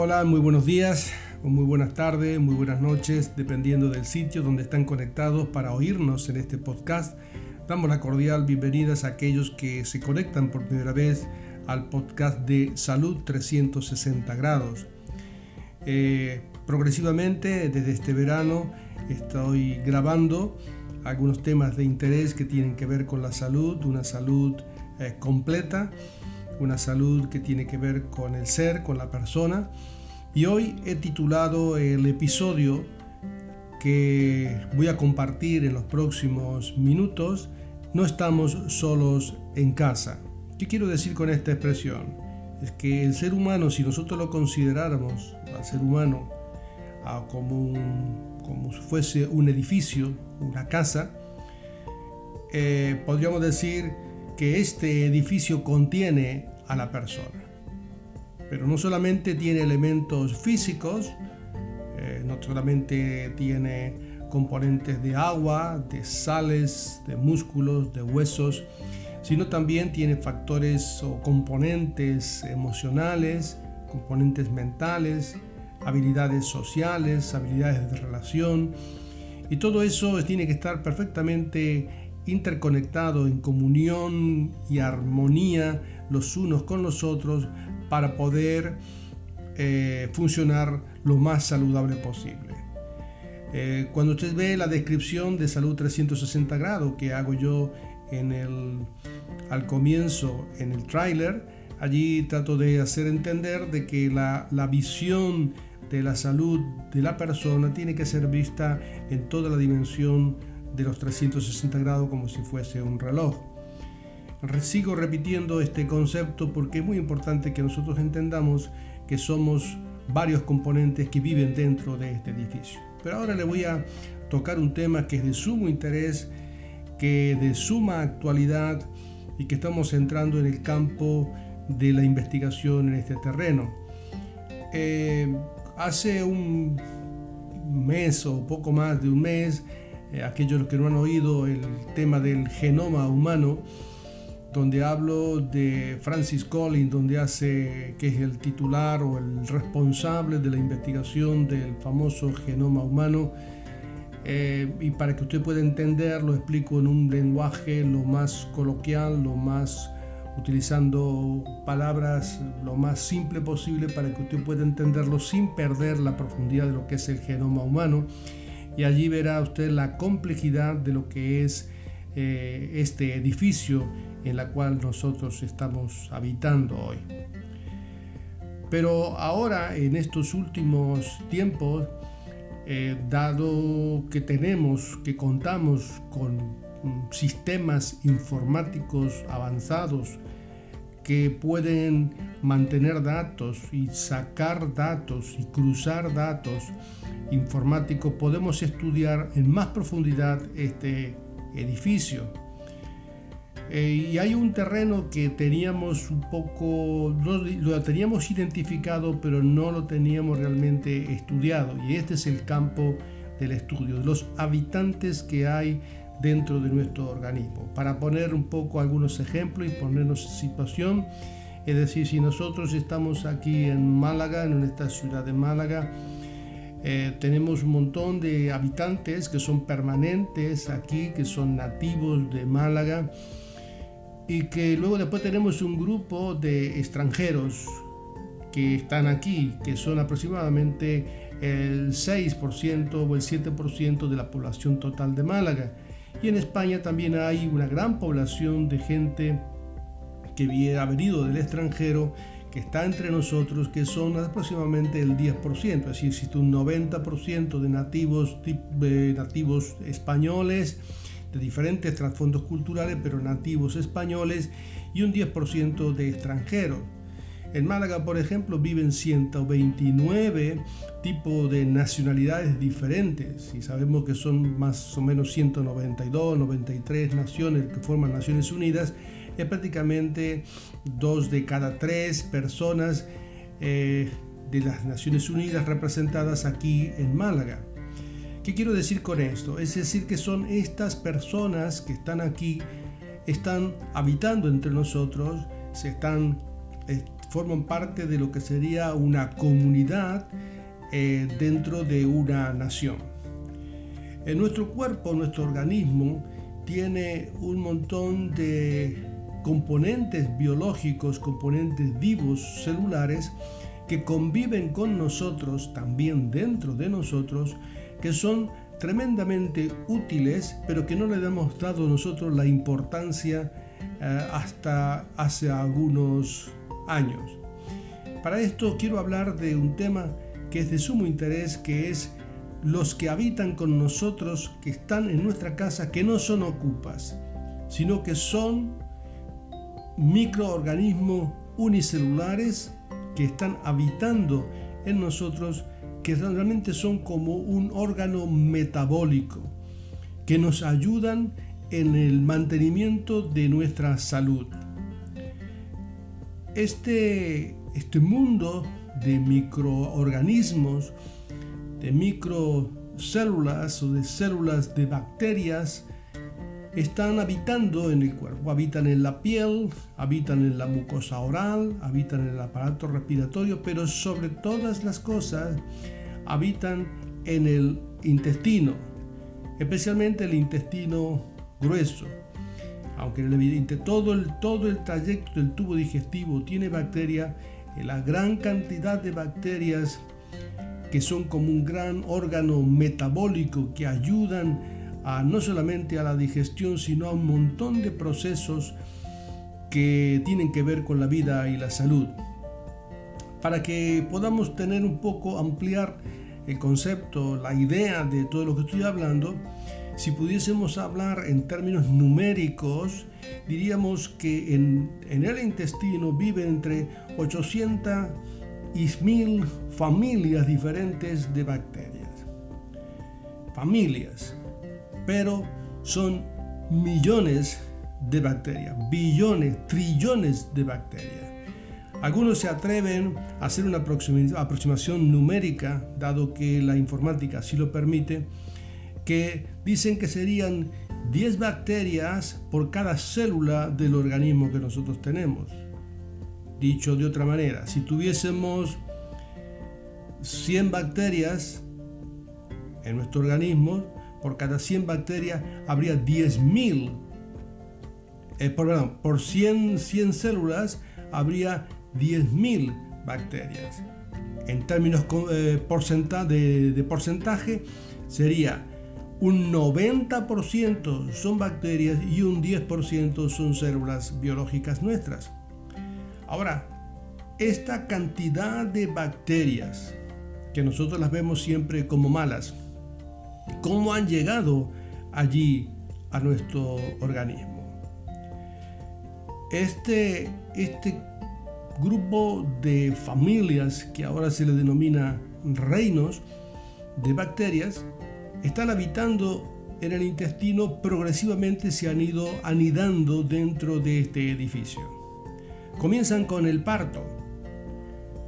Hola, muy buenos días, o muy buenas tardes, muy buenas noches, dependiendo del sitio donde están conectados para oírnos en este podcast. Damos la cordial bienvenida a aquellos que se conectan por primera vez al podcast de Salud 360 grados. Eh, progresivamente, desde este verano, estoy grabando algunos temas de interés que tienen que ver con la salud, una salud eh, completa una salud que tiene que ver con el ser, con la persona. Y hoy he titulado el episodio que voy a compartir en los próximos minutos, No estamos solos en casa. ¿Qué quiero decir con esta expresión? Es que el ser humano, si nosotros lo consideráramos al ser humano como, como si fuese un edificio, una casa, eh, podríamos decir que este edificio contiene a la persona. Pero no solamente tiene elementos físicos, eh, no solamente tiene componentes de agua, de sales, de músculos, de huesos, sino también tiene factores o componentes emocionales, componentes mentales, habilidades sociales, habilidades de relación, y todo eso tiene que estar perfectamente interconectado en comunión y armonía los unos con los otros para poder eh, funcionar lo más saludable posible. Eh, cuando usted ve la descripción de salud 360 grados que hago yo en el, al comienzo en el tráiler, allí trato de hacer entender de que la, la visión de la salud de la persona tiene que ser vista en toda la dimensión de los 360 grados como si fuese un reloj. Sigo repitiendo este concepto porque es muy importante que nosotros entendamos que somos varios componentes que viven dentro de este edificio. Pero ahora le voy a tocar un tema que es de sumo interés, que de suma actualidad y que estamos entrando en el campo de la investigación en este terreno. Eh, hace un mes o poco más de un mes eh, aquellos que no han oído el tema del genoma humano, donde hablo de Francis Collins, donde hace que es el titular o el responsable de la investigación del famoso genoma humano. Eh, y para que usted pueda entender, lo explico en un lenguaje lo más coloquial, lo más utilizando palabras lo más simple posible para que usted pueda entenderlo sin perder la profundidad de lo que es el genoma humano y allí verá usted la complejidad de lo que es eh, este edificio en la cual nosotros estamos habitando hoy. Pero ahora, en estos últimos tiempos, eh, dado que tenemos, que contamos con sistemas informáticos avanzados, que pueden mantener datos y sacar datos y cruzar datos informáticos, podemos estudiar en más profundidad este edificio. Eh, y hay un terreno que teníamos un poco, lo teníamos identificado, pero no lo teníamos realmente estudiado. Y este es el campo del estudio, los habitantes que hay dentro de nuestro organismo. Para poner un poco algunos ejemplos y ponernos en situación, es decir, si nosotros estamos aquí en Málaga, en esta ciudad de Málaga, eh, tenemos un montón de habitantes que son permanentes aquí, que son nativos de Málaga, y que luego después tenemos un grupo de extranjeros que están aquí, que son aproximadamente el 6% o el 7% de la población total de Málaga. Y en España también hay una gran población de gente que ha venido del extranjero, que está entre nosotros, que son aproximadamente el 10%. Es decir, existe un 90% de nativos, nativos españoles, de diferentes trasfondos culturales, pero nativos españoles, y un 10% de extranjeros. En Málaga, por ejemplo, viven 129 tipos de nacionalidades diferentes y sabemos que son más o menos 192, 93 naciones que forman Naciones Unidas. Es prácticamente dos de cada tres personas eh, de las Naciones Unidas representadas aquí en Málaga. ¿Qué quiero decir con esto? Es decir, que son estas personas que están aquí, están habitando entre nosotros, se están eh, forman parte de lo que sería una comunidad eh, dentro de una nación. En nuestro cuerpo, nuestro organismo, tiene un montón de componentes biológicos, componentes vivos, celulares, que conviven con nosotros, también dentro de nosotros, que son tremendamente útiles, pero que no le hemos dado nosotros la importancia eh, hasta hace algunos años. Para esto quiero hablar de un tema que es de sumo interés, que es los que habitan con nosotros, que están en nuestra casa, que no son ocupas, sino que son microorganismos unicelulares que están habitando en nosotros, que realmente son como un órgano metabólico, que nos ayudan en el mantenimiento de nuestra salud. Este, este mundo de microorganismos, de microcélulas o de células de bacterias, están habitando en el cuerpo, habitan en la piel, habitan en la mucosa oral, habitan en el aparato respiratorio, pero sobre todas las cosas habitan en el intestino, especialmente el intestino grueso. Aunque en el evidente todo el, todo el trayecto del tubo digestivo tiene bacterias, la gran cantidad de bacterias que son como un gran órgano metabólico que ayudan a, no solamente a la digestión, sino a un montón de procesos que tienen que ver con la vida y la salud. Para que podamos tener un poco, ampliar el concepto, la idea de todo lo que estoy hablando, si pudiésemos hablar en términos numéricos, diríamos que en, el intestino viven entre 800 y 1000 familias diferentes de bacterias. Familias, pero son millones de bacterias, billones, trillones de bacterias. Algunos se atreven a hacer una aproximación numérica, dado que la informática así lo permite, que dicen que serían 10 bacterias por cada célula del organismo que nosotros tenemos. Dicho de otra manera, si tuviésemos 100 bacterias en nuestro organismo, por cada 100 bacterias habría 10.000. Eh, perdón, por 100, 100 células habría 10.000 bacterias. En términos eh, de, de porcentaje, sería un 90% son bacterias y un 10% son células biológicas nuestras. Ahora, esta cantidad de bacterias, que nosotros las vemos siempre como malas, ¿cómo han llegado allí a nuestro organismo? Este, este grupo de familias que ahora se le denomina reinos de bacterias están habitando en el intestino progresivamente se han ido anidando dentro de este edificio. Comienzan con el parto.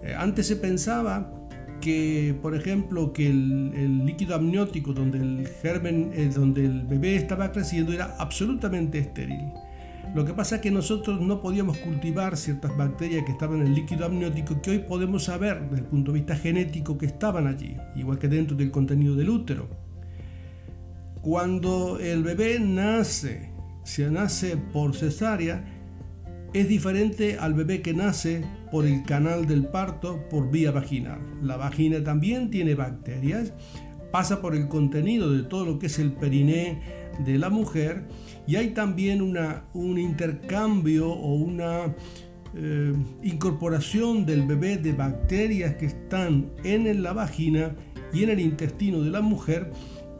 Eh, antes se pensaba que, por ejemplo, que el, líquido amniótico donde el germen, eh, donde el bebé estaba creciendo era absolutamente estéril. Lo que pasa es que nosotros no podíamos cultivar ciertas bacterias que estaban en el líquido amniótico que hoy podemos saber desde el punto de vista genético que estaban allí, igual que dentro del contenido del útero. Cuando el bebé nace, se nace por cesárea, es diferente al bebé que nace por el canal del parto por vía vaginal. La vagina también tiene bacterias, pasa por el contenido de todo lo que es el periné de la mujer y hay también una, un intercambio o una eh, incorporación del bebé de bacterias que están en la vagina y en el intestino de la mujer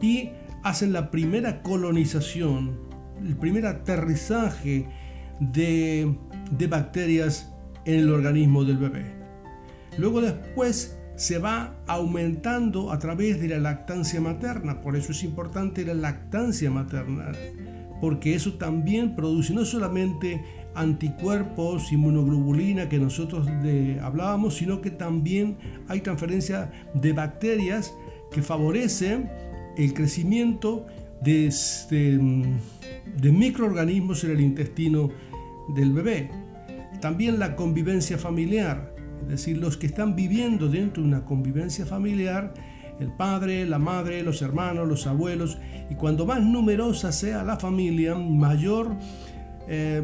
y hacen la primera colonización, el primer aterrizaje de, bacterias en el organismo del bebé. Luego después se va aumentando a través de la lactancia materna, por eso es importante la lactancia materna, porque eso también produce no solamente anticuerpos, inmunoglobulina que nosotros hablábamos, sino que también hay transferencia de bacterias que favorecen el crecimiento de, microorganismos en el intestino del bebé. También la convivencia familiar, es decir, los que están viviendo dentro de una convivencia familiar, el padre, la madre, los hermanos, los abuelos, y cuando más numerosa sea la familia, mayor eh,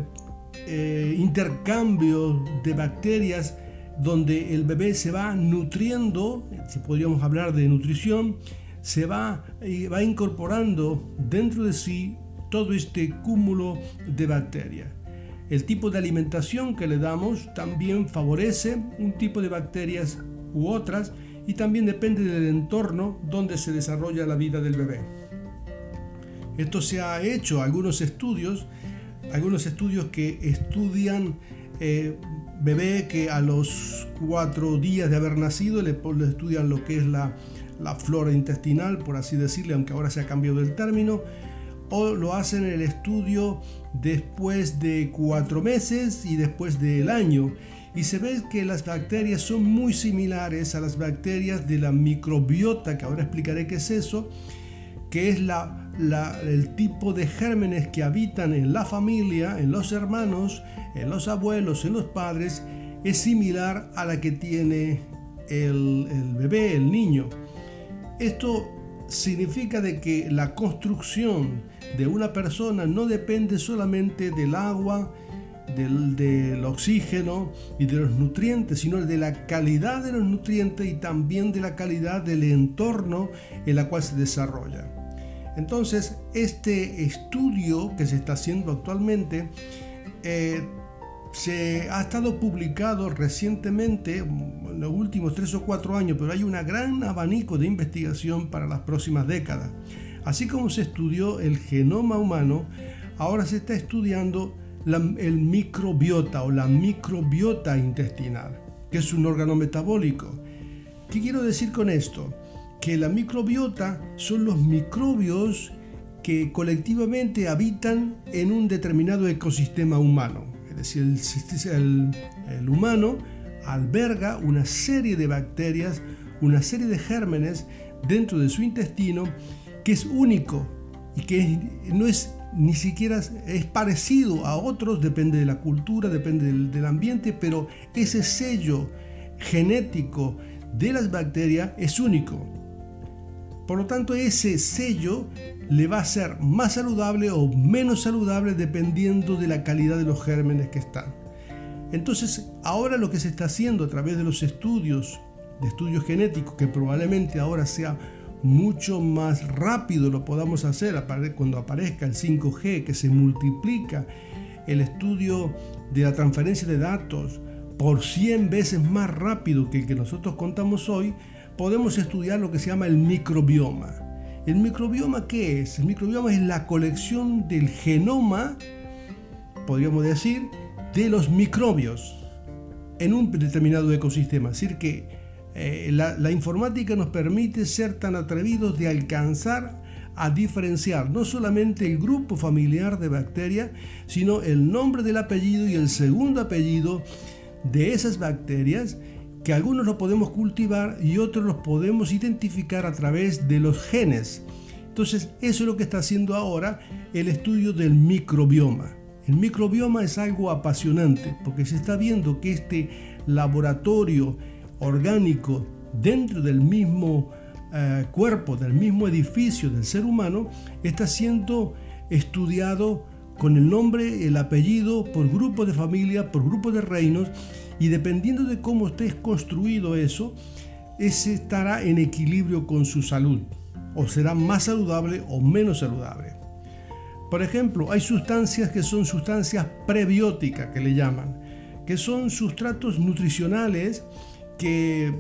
eh, intercambio de bacterias donde el bebé se va nutriendo, si podríamos hablar de nutrición, se va, va incorporando dentro de sí todo este cúmulo de bacterias. El tipo de alimentación que le damos también favorece un tipo de bacterias u otras y también depende del entorno donde se desarrolla la vida del bebé. Esto se ha hecho algunos estudios, algunos estudios que estudian eh, bebé que a los cuatro días de haber nacido le estudian lo que es la la flora intestinal, por así decirle, aunque ahora se ha cambiado el término, o lo hacen en el estudio después de cuatro meses y después del año. Y se ve que las bacterias son muy similares a las bacterias de la microbiota, que ahora explicaré qué es eso, que es la, el tipo de gérmenes que habitan en la familia, en los hermanos, en los abuelos, en los padres, es similar a la que tiene el, el bebé, el niño. Esto significa de que la construcción de una persona no depende solamente del agua, del, oxígeno y de los nutrientes, sino de la calidad de los nutrientes y también de la calidad del entorno en la cual se desarrolla. Entonces, este estudio que se está haciendo actualmente eh, se ha estado publicado recientemente, en los últimos tres o cuatro años, pero hay un gran abanico de investigación para las próximas décadas. Así como se estudió el genoma humano, ahora se está estudiando el microbiota o la microbiota intestinal, que es un órgano metabólico. ¿Qué quiero decir con esto? Que la microbiota son los microbios que colectivamente habitan en un determinado ecosistema humano decir, el, humano alberga una serie de bacterias, una serie de gérmenes dentro de su intestino que es único y que no es ni siquiera es parecido a otros, depende de la cultura, depende del, del, ambiente, pero ese sello genético de las bacterias es único. Por lo tanto, ese sello le va a ser más saludable o menos saludable dependiendo de la calidad de los gérmenes que están. Entonces, ahora lo que se está haciendo a través de los estudios, de estudios genéticos, que probablemente ahora sea mucho más rápido lo podamos hacer cuando aparezca el 5G, que se multiplica el estudio de la transferencia de datos por 100 veces más rápido que el que nosotros contamos hoy, podemos estudiar lo que se llama el microbioma. ¿El microbioma qué es? El microbioma es la colección del genoma, podríamos decir, de los microbios en un determinado ecosistema. Es decir, que eh, la, la informática nos permite ser tan atrevidos de alcanzar a diferenciar no solamente el grupo familiar de bacterias, sino el nombre del apellido y el segundo apellido de esas bacterias que algunos los podemos cultivar y otros los podemos identificar a través de los genes. Entonces, eso es lo que está haciendo ahora el estudio del microbioma. El microbioma es algo apasionante porque se está viendo que este laboratorio orgánico dentro del mismo eh, cuerpo, del mismo edificio del ser humano, está siendo estudiado con el nombre, el apellido, por grupo de familia, por grupo de reinos, y dependiendo de cómo esté construido eso, ese estará en equilibrio con su salud, o será más saludable o menos saludable. Por ejemplo, hay sustancias que son sustancias prebióticas, que le llaman, que son sustratos nutricionales que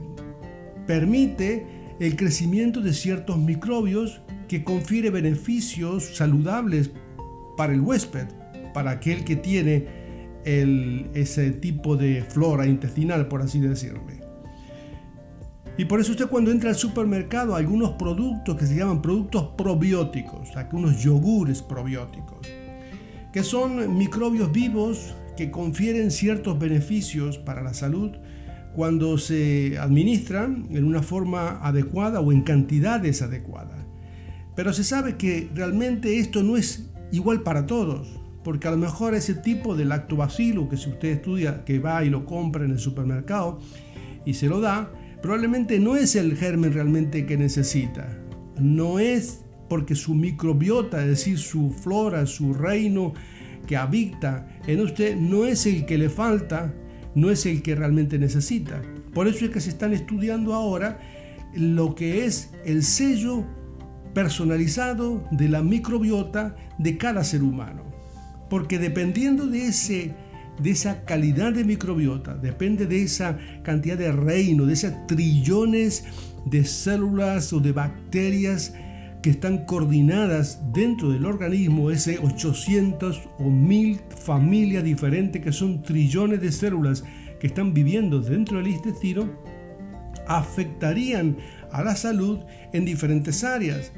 permite el crecimiento de ciertos microbios que confiere beneficios saludables para el huésped, para aquel que tiene ese tipo de flora intestinal, por así decirlo. Y por eso usted cuando entra al supermercado, algunos productos que se llaman productos probióticos, algunos yogures probióticos, que son microbios vivos que confieren ciertos beneficios para la salud cuando se administran en una forma adecuada o en cantidades adecuadas. Pero se sabe que realmente esto no es igual para todos, porque a lo mejor ese tipo de lactobacilo que si usted estudia, que va y lo compra en el supermercado y se lo da, probablemente no es el germen realmente que necesita. No es porque su microbiota, es decir, su flora, su reino que habita en usted, no es el que le falta, no es el que realmente necesita. Por eso es que se están estudiando ahora lo que es el sello personalizado de la microbiota de cada ser humano. Porque dependiendo de ese de esa calidad de microbiota, depende de esa cantidad de reino, de esas trillones de células o de bacterias que están coordinadas dentro del organismo, ese 800 o 1000 familias diferentes que son trillones de células que están viviendo dentro del intestino, afectarían a la salud en diferentes áreas.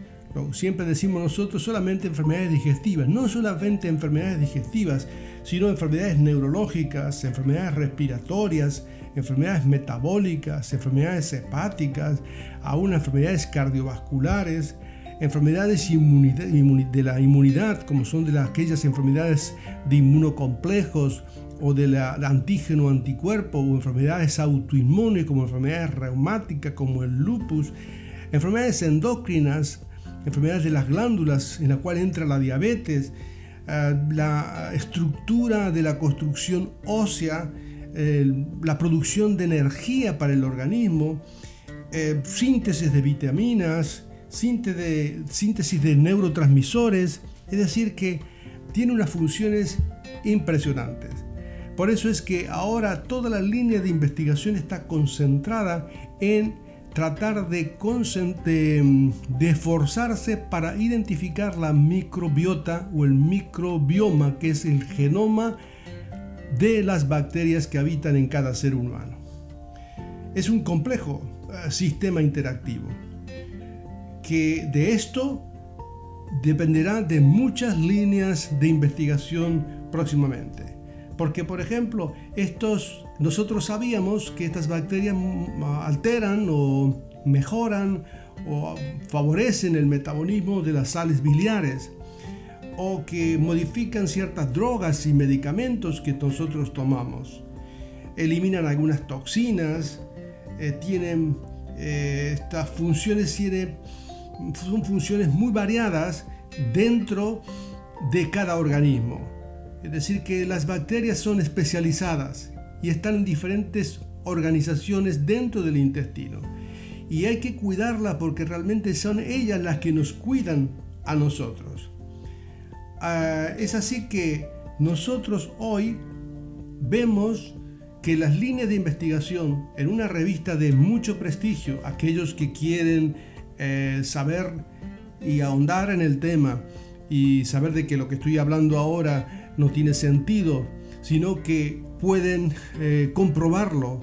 Siempre decimos nosotros solamente enfermedades digestivas, no solamente enfermedades digestivas, sino enfermedades neurológicas, enfermedades respiratorias, enfermedades metabólicas, enfermedades hepáticas, aún enfermedades cardiovasculares, enfermedades de la inmunidad, como son de aquellas enfermedades de inmunocomplejos o de la, antígeno anticuerpo o enfermedades autoinmunes como enfermedades reumáticas como el lupus, enfermedades endocrinas, enfermedades de las glándulas en la cual entra la diabetes, eh, la estructura de la construcción ósea, la producción de energía para el organismo, eh, síntesis de vitaminas, síntesis de neurotransmisores, es decir, que tiene unas funciones impresionantes. Por eso es que ahora toda la línea de investigación está concentrada en tratar de, de, esforzarse para identificar la microbiota o el microbioma, que es el genoma de las bacterias que habitan en cada ser humano. Es un complejo eh, sistema interactivo que de esto dependerá de muchas líneas de investigación próximamente. Porque, por ejemplo, estos, nosotros sabíamos que estas bacterias alteran o mejoran o favorecen el metabolismo de las sales biliares o que modifican ciertas drogas y medicamentos que nosotros tomamos. Eliminan algunas toxinas, eh, tienen eh, estas funciones, son funciones muy variadas dentro de cada organismo. Es decir, que las bacterias son especializadas y están en diferentes organizaciones dentro del intestino. Y hay que cuidarlas porque realmente son ellas las que nos cuidan a nosotros. Ah, es así que nosotros hoy vemos que las líneas de investigación en una revista de mucho prestigio, aquellos que quieren eh, saber y ahondar en el tema y saber de que lo que estoy hablando ahora no tiene sentido sino que pueden eh, comprobarlo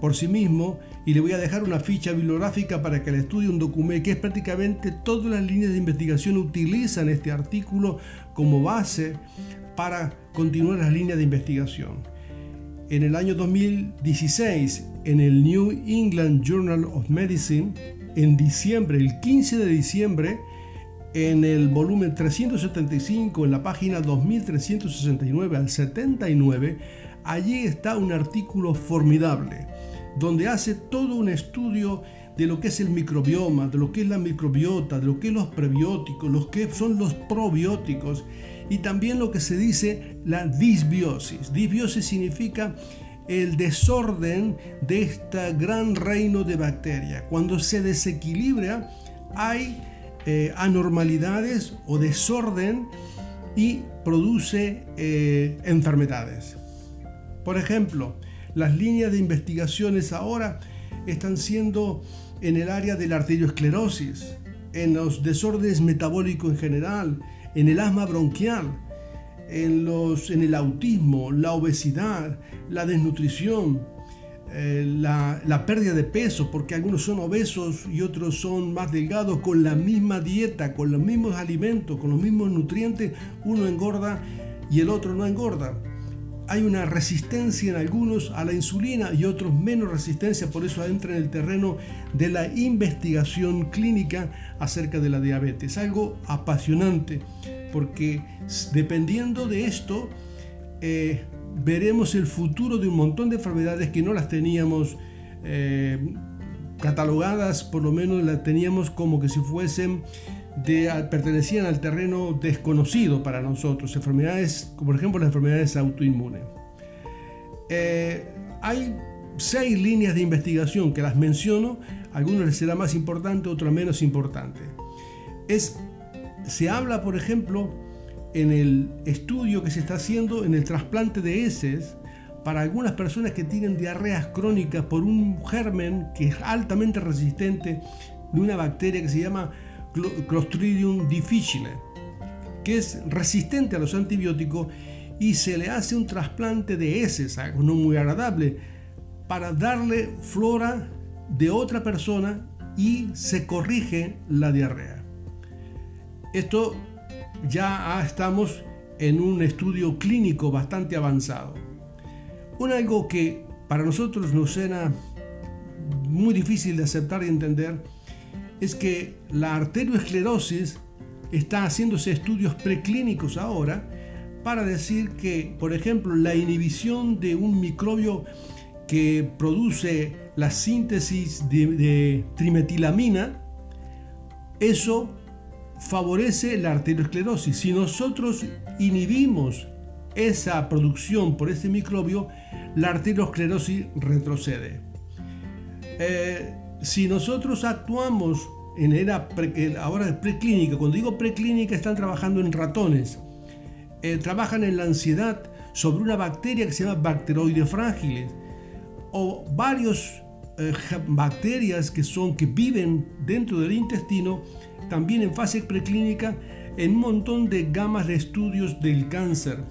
por sí mismo y le voy a dejar una ficha bibliográfica para que le estudie un documento que es prácticamente todas las líneas de investigación utilizan este artículo como base para continuar las líneas de investigación. En el año 2016, en el New England Journal of Medicine, en diciembre, el 15 de diciembre, en el volumen 375, en la página 2369 al 79, allí está un artículo formidable, donde hace todo un estudio de lo que es el microbioma, de lo que es la microbiota, de lo que es los prebióticos, lo que son los probióticos y también lo que se dice la disbiosis. Disbiosis significa el desorden de este gran reino de bacterias. Cuando se desequilibra hay eh, anormalidades o desorden y produce eh, enfermedades. Por ejemplo, las líneas de investigaciones ahora están siendo en el área de la arteriosclerosis, en los desórdenes metabólicos en general, en el asma bronquial, en, los, en el autismo, la obesidad, la desnutrición, eh, la, pérdida de peso, porque algunos son obesos y otros son más delgados, con la misma dieta, con los mismos alimentos, con los mismos nutrientes, uno engorda y el otro no engorda. Hay una resistencia en algunos a la insulina y otros menos resistencia, por eso entra en el terreno de la investigación clínica acerca de la diabetes. Algo apasionante, porque dependiendo de esto, eh, veremos el futuro de un montón de enfermedades que no las teníamos eh, catalogadas, por lo menos las teníamos como que si fuesen de, pertenecían al terreno desconocido para nosotros, enfermedades, como por ejemplo las enfermedades autoinmunes. Eh, hay seis líneas de investigación que las menciono, algunas les será más importante, otras menos importante. Es, se habla, por ejemplo, en el estudio que se está haciendo en el trasplante de heces para algunas personas que tienen diarreas crónicas por un germen que es altamente resistente de una bacteria que se llama Clostridium difficile, que es resistente a los antibióticos y se le hace un trasplante de heces, algo no muy agradable, para darle flora de otra persona y se corrige la diarrea. Esto ya estamos en un estudio clínico bastante avanzado. Un algo que para nosotros nos suena muy difícil de aceptar y entender es que la arterioesclerosis está haciéndose estudios preclínicos ahora para decir que, por ejemplo, la inhibición de un microbio que produce la síntesis de, de trimetilamina, eso favorece la arteriosclerosis. Si nosotros inhibimos esa producción por ese microbio, la arteriosclerosis retrocede. Eh, si nosotros actuamos en era ahora preclínica, cuando digo preclínica están trabajando en ratones, eh, trabajan en la ansiedad sobre una bacteria que se llama bacteroides frágiles o varios eh, bacterias que son que viven dentro del intestino también en fase preclínica en un montón de gamas de estudios del cáncer.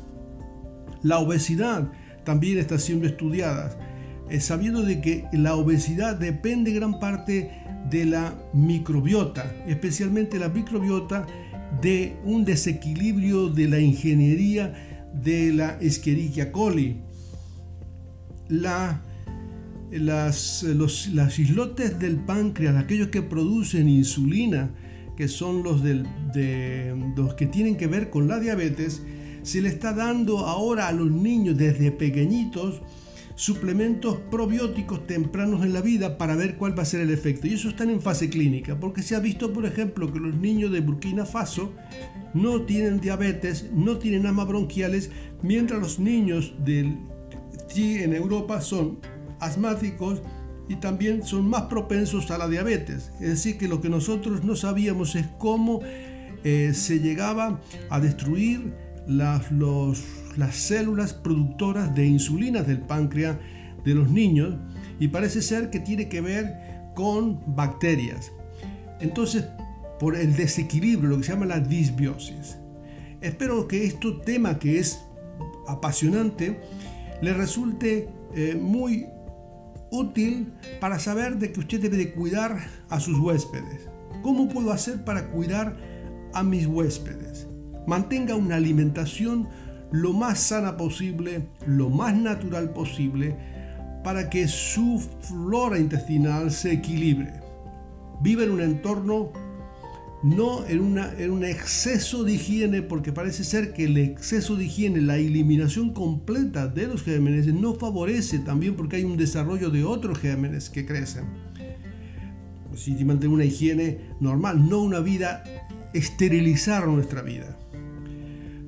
La obesidad también está siendo estudiada, eh, sabiendo de que la obesidad depende gran parte de la microbiota, especialmente la microbiota de un desequilibrio de la ingeniería de la Escherichia coli. La las, los, las islotes del páncreas, aquellos que producen insulina, que son los, del, de, los que tienen que ver con la diabetes, se le está dando ahora a los niños desde pequeñitos suplementos probióticos tempranos en la vida para ver cuál va a ser el efecto. Y eso están en fase clínica, porque se ha visto, por ejemplo, que los niños de Burkina Faso no tienen diabetes, no tienen asma bronquiales, mientras los niños del, en Europa son asmáticos y también son más propensos a la diabetes. Es decir, que lo que nosotros no sabíamos es cómo eh, se llegaba a destruir las, las células productoras de insulina del páncreas de los niños y parece ser que tiene que ver con bacterias. Entonces, por el desequilibrio, lo que se llama la disbiosis. Espero que este tema que es apasionante, le resulte eh, muy útil para saber de que usted debe de cuidar a sus huéspedes. ¿Cómo puedo hacer para cuidar a mis huéspedes? Mantenga una alimentación lo más sana posible, lo más natural posible, para que su flora intestinal se equilibre. Vive en un entorno no en, una, en, un exceso de higiene, porque parece ser que el exceso de higiene, la eliminación completa de los gérmenes no favorece también porque hay un desarrollo de otros gérmenes que crecen. Pues si mantener una higiene normal, no una vida, esterilizar nuestra vida.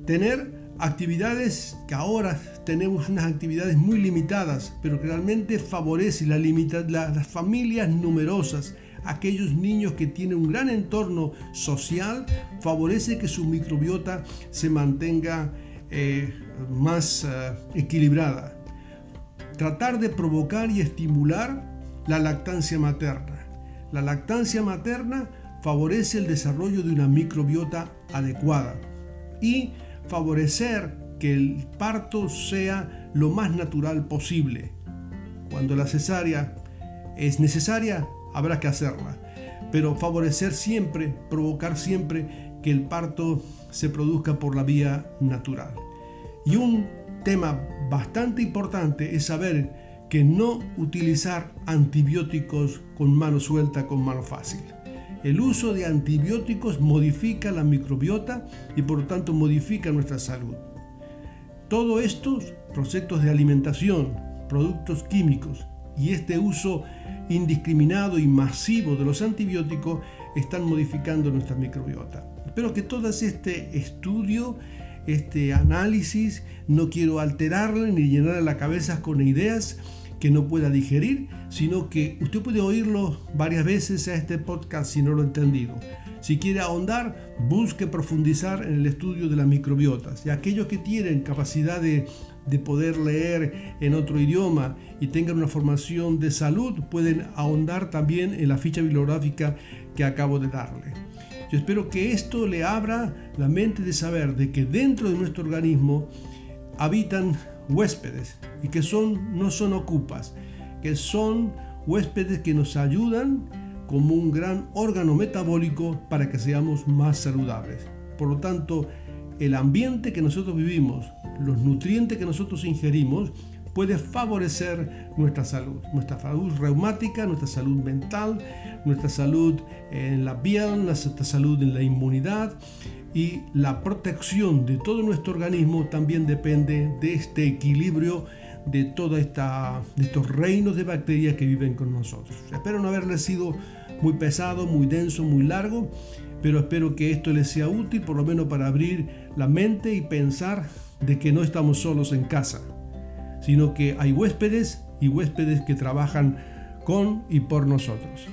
Tener actividades que ahora tenemos unas actividades muy limitadas, pero que realmente favorece la las familias numerosas, aquellos niños que tienen un gran entorno social, favorece que su microbiota se mantenga eh, más eh, equilibrada. Tratar de provocar y estimular la lactancia materna. La lactancia materna favorece el desarrollo de una microbiota adecuada y favorecer que el parto sea lo más natural posible. Cuando la cesárea es necesaria, habrá que hacerla, pero favorecer siempre, provocar siempre que el parto se produzca por la vía natural. Y un tema bastante importante es saber que no utilizar antibióticos con mano suelta, con mano fácil. El uso de antibióticos modifica la microbiota y por lo tanto modifica nuestra salud. Todos estos procesos de alimentación, productos químicos y este uso indiscriminado y masivo de los antibióticos están modificando nuestra microbiota. Espero que todo este estudio, este análisis, no quiero alterarle ni llenarle la cabeza con ideas, que no pueda digerir, sino que usted puede oírlo varias veces a este podcast si no lo ha entendido. Si quiere ahondar, busque profundizar en el estudio de las microbiotas. Y aquellos que tienen capacidad de, de poder leer en otro idioma y tengan una formación de salud, pueden ahondar también en la ficha bibliográfica que acabo de darle. Yo espero que esto le abra la mente de saber de que dentro de nuestro organismo habitan huéspedes y que son, no son ocupas, que son huéspedes que nos ayudan como un gran órgano metabólico para que seamos más saludables. Por lo tanto, el ambiente que nosotros vivimos, los nutrientes que nosotros ingerimos, puede favorecer nuestra salud, nuestra salud reumática, nuestra salud mental, nuestra salud en la piel, nuestra salud en la inmunidad. Y la protección de todo nuestro organismo también depende de este equilibrio de todos estos reinos de bacterias que viven con nosotros. Espero no haberles sido muy pesado, muy denso, muy largo, pero espero que esto les sea útil por lo menos para abrir la mente y pensar de que no estamos solos en casa, sino que hay huéspedes y huéspedes que trabajan con y por nosotros.